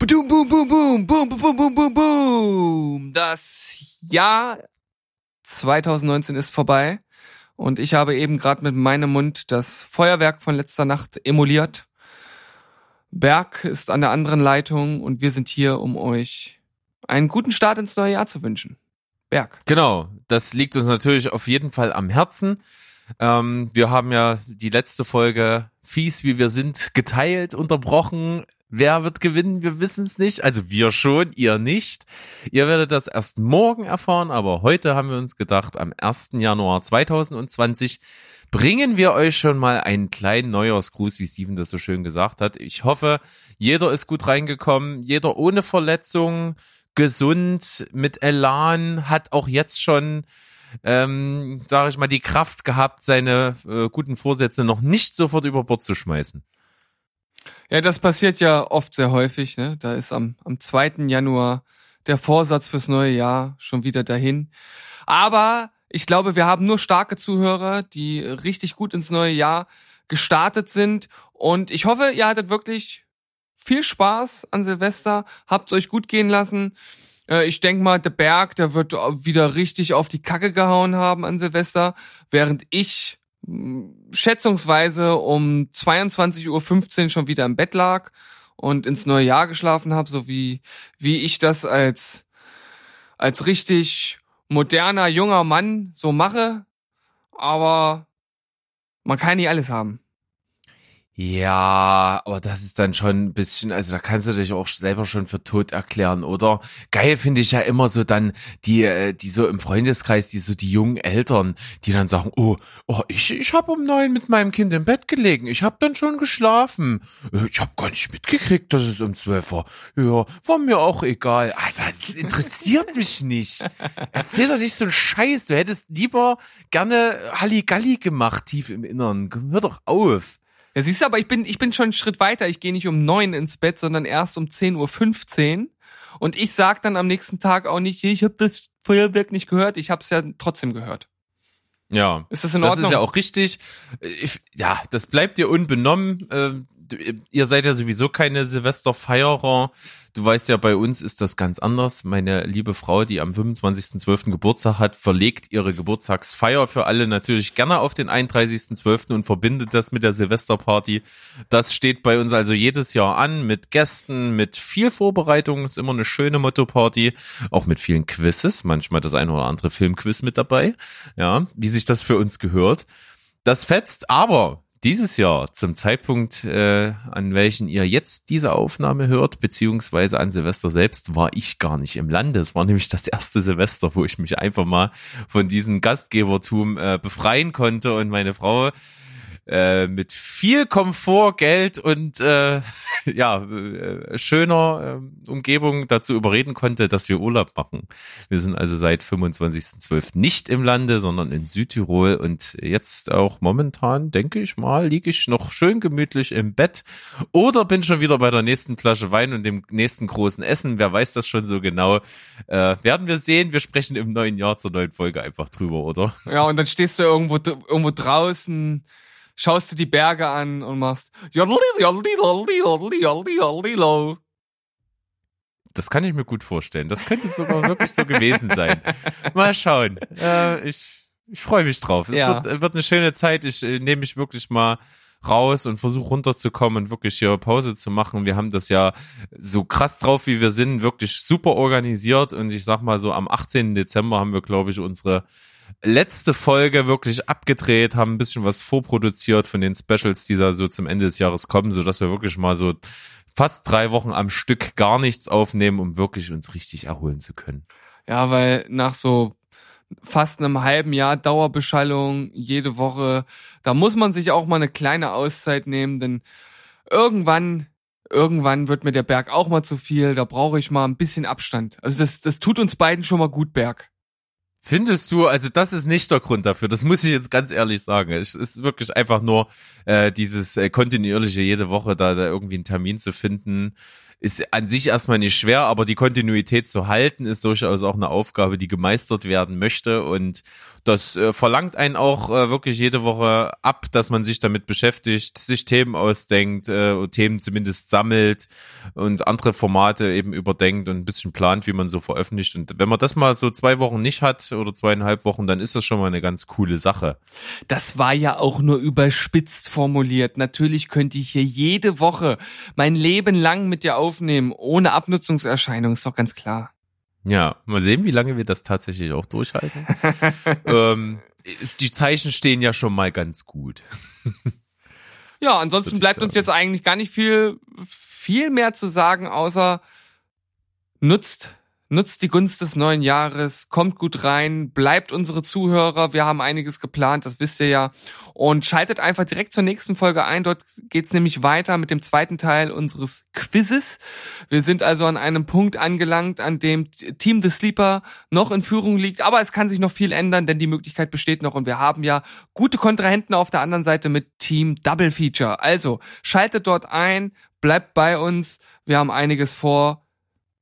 Boom, boom, boom, boom, boom, boom, boom, boom, boom. Das Jahr 2019 ist vorbei und ich habe eben gerade mit meinem Mund das Feuerwerk von letzter Nacht emuliert. Berg ist an der anderen Leitung und wir sind hier, um euch einen guten Start ins neue Jahr zu wünschen. Berg. Genau, das liegt uns natürlich auf jeden Fall am Herzen. Ähm, wir haben ja die letzte Folge fies, wie wir sind, geteilt, unterbrochen. Wer wird gewinnen? Wir wissen es nicht. Also wir schon, ihr nicht. Ihr werdet das erst morgen erfahren, aber heute haben wir uns gedacht, am 1. Januar 2020 bringen wir euch schon mal einen kleinen Neujahrsgruß, wie Steven das so schön gesagt hat. Ich hoffe, jeder ist gut reingekommen, jeder ohne Verletzung, gesund, mit Elan, hat auch jetzt schon ähm, sage ich mal, die Kraft gehabt, seine äh, guten Vorsätze noch nicht sofort über Bord zu schmeißen. Ja, das passiert ja oft sehr häufig. Ne? Da ist am, am 2. Januar der Vorsatz fürs neue Jahr schon wieder dahin. Aber ich glaube, wir haben nur starke Zuhörer, die richtig gut ins neue Jahr gestartet sind. Und ich hoffe, ihr hattet wirklich viel Spaß an Silvester, habt es euch gut gehen lassen. Äh, ich denk mal, der Berg, der wird wieder richtig auf die Kacke gehauen haben an Silvester, während ich schätzungsweise um 22.15 Uhr schon wieder im Bett lag und ins neue Jahr geschlafen habe, so wie, wie ich das als, als richtig moderner, junger Mann so mache. Aber man kann nicht alles haben. Ja, aber das ist dann schon ein bisschen, also da kannst du dich auch selber schon für tot erklären, oder? Geil finde ich ja immer so dann die, äh, die so im Freundeskreis, die so die jungen Eltern, die dann sagen, oh, oh ich, ich habe um neun mit meinem Kind im Bett gelegen, ich habe dann schon geschlafen, äh, ich habe gar nicht mitgekriegt, dass es um zwölf war. Ja, war mir auch egal. Alter, das interessiert mich nicht. Erzähl doch nicht so einen Scheiß, du hättest lieber gerne Halligalli gemacht, tief im Innern. Hör doch auf. Ja, siehst du, aber ich bin, ich bin schon einen Schritt weiter. Ich gehe nicht um neun ins Bett, sondern erst um 10.15 Uhr. Und ich sag dann am nächsten Tag auch nicht, ich habe das Feuerwerk nicht gehört. Ich habe es ja trotzdem gehört. Ja. Ist das in Ordnung? Das ist ja auch richtig. Ich, ja, das bleibt dir unbenommen. Ähm, ihr seid ja sowieso keine Silvesterfeierer. Du weißt ja, bei uns ist das ganz anders. Meine liebe Frau, die am 25.12. Geburtstag hat, verlegt ihre Geburtstagsfeier für alle natürlich gerne auf den 31.12. und verbindet das mit der Silvesterparty. Das steht bei uns also jedes Jahr an mit Gästen, mit viel Vorbereitung. Ist immer eine schöne Motto-Party. Auch mit vielen Quizzes. Manchmal das eine oder andere Filmquiz mit dabei. Ja, wie sich das für uns gehört. Das fetzt, aber dieses Jahr zum Zeitpunkt, äh, an welchen ihr jetzt diese Aufnahme hört, beziehungsweise an Silvester selbst, war ich gar nicht im Lande. Es war nämlich das erste Silvester, wo ich mich einfach mal von diesem Gastgebertum äh, befreien konnte und meine Frau äh, mit viel Komfort, Geld und äh, ja äh, schöner äh, Umgebung dazu überreden konnte, dass wir Urlaub machen. Wir sind also seit 25.12. nicht im Lande, sondern in Südtirol und jetzt auch momentan, denke ich mal, liege ich noch schön gemütlich im Bett oder bin schon wieder bei der nächsten Flasche Wein und dem nächsten großen Essen. Wer weiß das schon so genau? Äh, werden wir sehen. Wir sprechen im neuen Jahr zur neuen Folge einfach drüber, oder? Ja, und dann stehst du irgendwo irgendwo draußen schaust du die Berge an und machst das kann ich mir gut vorstellen. Das könnte sogar wirklich so gewesen sein. Mal schauen. Äh, ich ich freue mich drauf. Es ja. wird, wird eine schöne Zeit. Ich äh, nehme mich wirklich mal raus und versuche runterzukommen und wirklich hier Pause zu machen. Wir haben das ja so krass drauf, wie wir sind, wirklich super organisiert. Und ich sag mal so, am 18. Dezember haben wir, glaube ich, unsere letzte Folge wirklich abgedreht, haben ein bisschen was vorproduziert von den Specials, die da so zum Ende des Jahres kommen, so dass wir wirklich mal so fast drei Wochen am Stück gar nichts aufnehmen, um wirklich uns richtig erholen zu können. Ja, weil nach so fast einem halben Jahr Dauerbeschallung jede Woche, da muss man sich auch mal eine kleine Auszeit nehmen, denn irgendwann irgendwann wird mir der Berg auch mal zu viel, da brauche ich mal ein bisschen Abstand. Also das das tut uns beiden schon mal gut, Berg. Findest du, also das ist nicht der Grund dafür, das muss ich jetzt ganz ehrlich sagen. Es ist wirklich einfach nur äh, dieses äh, kontinuierliche jede Woche da, da irgendwie einen Termin zu finden. Ist an sich erstmal nicht schwer, aber die Kontinuität zu halten ist durchaus auch eine Aufgabe, die gemeistert werden möchte und das äh, verlangt einen auch äh, wirklich jede Woche ab, dass man sich damit beschäftigt, sich Themen ausdenkt, äh, Themen zumindest sammelt und andere Formate eben überdenkt und ein bisschen plant, wie man so veröffentlicht. Und wenn man das mal so zwei Wochen nicht hat oder zweieinhalb Wochen, dann ist das schon mal eine ganz coole Sache. Das war ja auch nur überspitzt formuliert. Natürlich könnte ich hier jede Woche mein Leben lang mit dir aufnehmen, ohne Abnutzungserscheinung, ist doch ganz klar. Ja, mal sehen, wie lange wir das tatsächlich auch durchhalten. ähm, die Zeichen stehen ja schon mal ganz gut. ja, ansonsten bleibt uns jetzt eigentlich gar nicht viel, viel mehr zu sagen, außer nutzt Nutzt die Gunst des neuen Jahres, kommt gut rein, bleibt unsere Zuhörer. Wir haben einiges geplant, das wisst ihr ja. Und schaltet einfach direkt zur nächsten Folge ein. Dort geht's nämlich weiter mit dem zweiten Teil unseres Quizzes. Wir sind also an einem Punkt angelangt, an dem Team The Sleeper noch in Führung liegt. Aber es kann sich noch viel ändern, denn die Möglichkeit besteht noch. Und wir haben ja gute Kontrahenten auf der anderen Seite mit Team Double Feature. Also schaltet dort ein, bleibt bei uns. Wir haben einiges vor.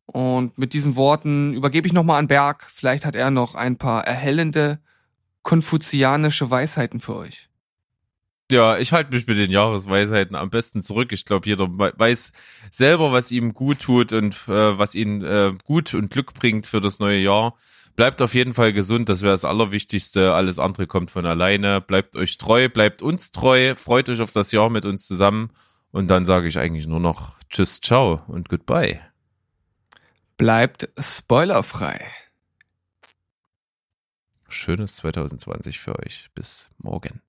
Und mit diesen Worten übergebe ich nochmal an Berg. Vielleicht hat er noch ein paar erhellende konfuzianische Weisheiten für euch. Ja, ich halte mich mit den Jahresweisheiten am besten zurück. Ich glaube, jeder weiß selber, was ihm gut tut und äh, was ihn äh, gut und Glück bringt für das neue Jahr. Bleibt auf jeden Fall gesund, das wäre das Allerwichtigste. Alles andere kommt von alleine. Bleibt euch treu, bleibt uns treu, freut euch auf das Jahr mit uns zusammen. Und dann sage ich eigentlich nur noch Tschüss, ciao und goodbye bleibt spoilerfrei. Schönes 2020 für euch. Bis morgen.